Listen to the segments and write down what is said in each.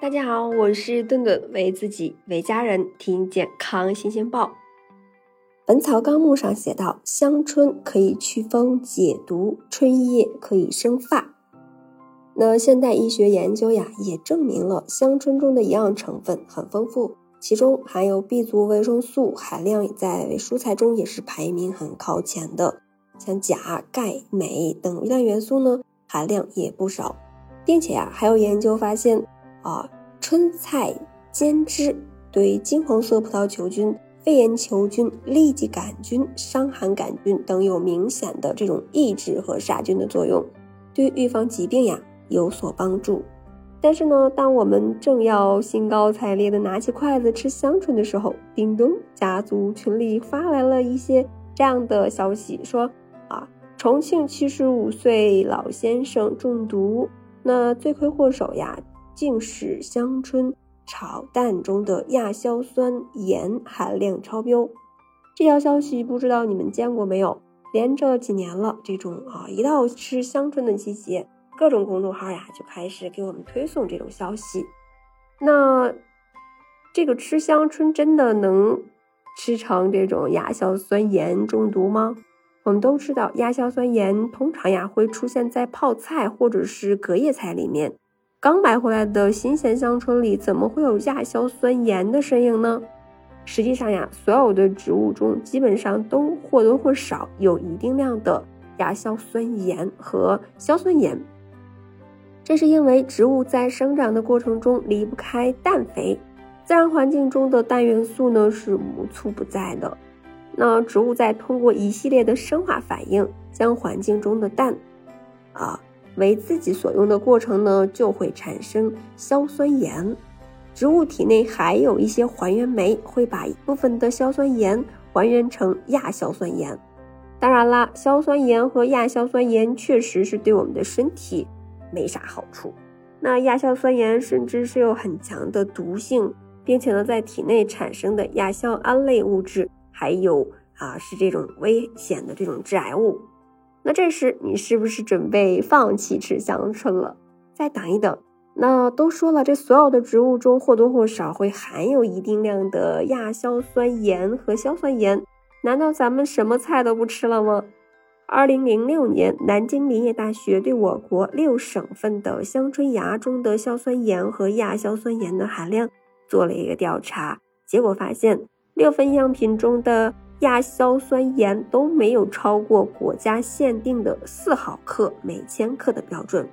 大家好，我是顿顿，为自己、为家人听健康新鲜报。《本草纲目》上写道，香椿可以祛风解毒，春叶可以生发。那现代医学研究呀，也证明了香椿中的营养成分很丰富，其中含有 B 族维生素含量在蔬菜中也是排名很靠前的，像钾、钙、镁等微量元素呢，含量也不少，并且呀，还有研究发现。啊，春菜煎汁对金黄色葡萄球菌、肺炎球菌、痢疾杆菌、伤寒杆菌等有明显的这种抑制和杀菌的作用，对预防疾病呀有所帮助。但是呢，当我们正要兴高采烈的拿起筷子吃香椿的时候，叮咚，家族群里发来了一些这样的消息，说啊，重庆七十五岁老先生中毒，那罪魁祸首呀。竟是香椿炒蛋中的亚硝酸盐含量超标。这条消息不知道你们见过没有？连着几年了，这种啊，一到吃香椿的季节，各种公众号呀就开始给我们推送这种消息。那这个吃香椿真的能吃成这种亚硝酸盐中毒吗？我们都知道，亚硝酸盐通常呀会出现在泡菜或者是隔夜菜里面。刚买回来的新鲜香椿里怎么会有亚硝酸盐的身影呢？实际上呀，所有的植物中基本上都或多或少有一定量的亚硝酸盐和硝酸盐。这是因为植物在生长的过程中离不开氮肥，自然环境中的氮元素呢是无处不在的。那植物在通过一系列的生化反应，将环境中的氮，啊。为自己所用的过程呢，就会产生硝酸盐。植物体内还有一些还原酶，会把一部分的硝酸盐还原成亚硝酸盐。当然啦，硝酸盐和亚硝酸盐确实是对我们的身体没啥好处。那亚硝酸盐甚至是有很强的毒性，并且呢，在体内产生的亚硝胺类物质，还有啊，是这种危险的这种致癌物。那这时你是不是准备放弃吃香椿了？再等一等。那都说了，这所有的植物中或多或少会含有一定量的亚硝酸盐和硝酸盐，难道咱们什么菜都不吃了吗？二零零六年，南京林业大学对我国六省份的香椿芽中的硝酸盐和亚硝酸盐的含量做了一个调查，结果发现六份样品中的。亚硝酸盐都没有超过国家限定的四毫克每千克的标准。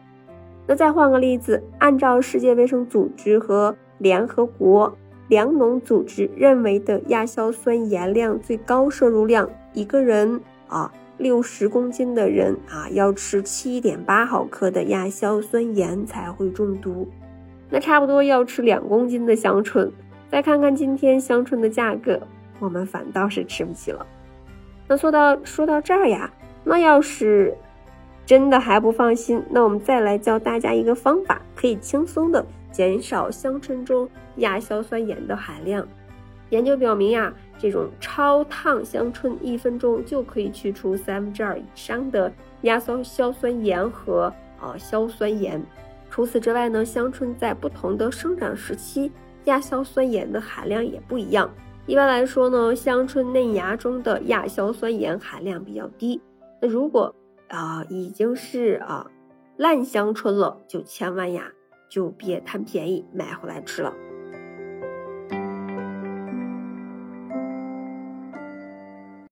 那再换个例子，按照世界卫生组织和联合国粮农组织认为的亚硝酸盐量最高摄入量，一个人啊六十公斤的人啊要吃七点八毫克的亚硝酸盐才会中毒。那差不多要吃两公斤的香椿。再看看今天香椿的价格。我们反倒是吃不起了。那说到说到这儿呀，那要是真的还不放心，那我们再来教大家一个方法，可以轻松的减少香椿中亚硝酸盐的含量。研究表明呀，这种超烫香椿一分钟就可以去除三分之二以上的亚硝硝酸盐和啊硝酸盐。除此之外呢，香椿在不同的生长时期，亚硝酸盐的含量也不一样。一般来说呢，香椿嫩芽中的亚硝酸盐含量比较低。那如果啊已经是啊烂香椿了，就千万呀就别贪便宜买回来吃了。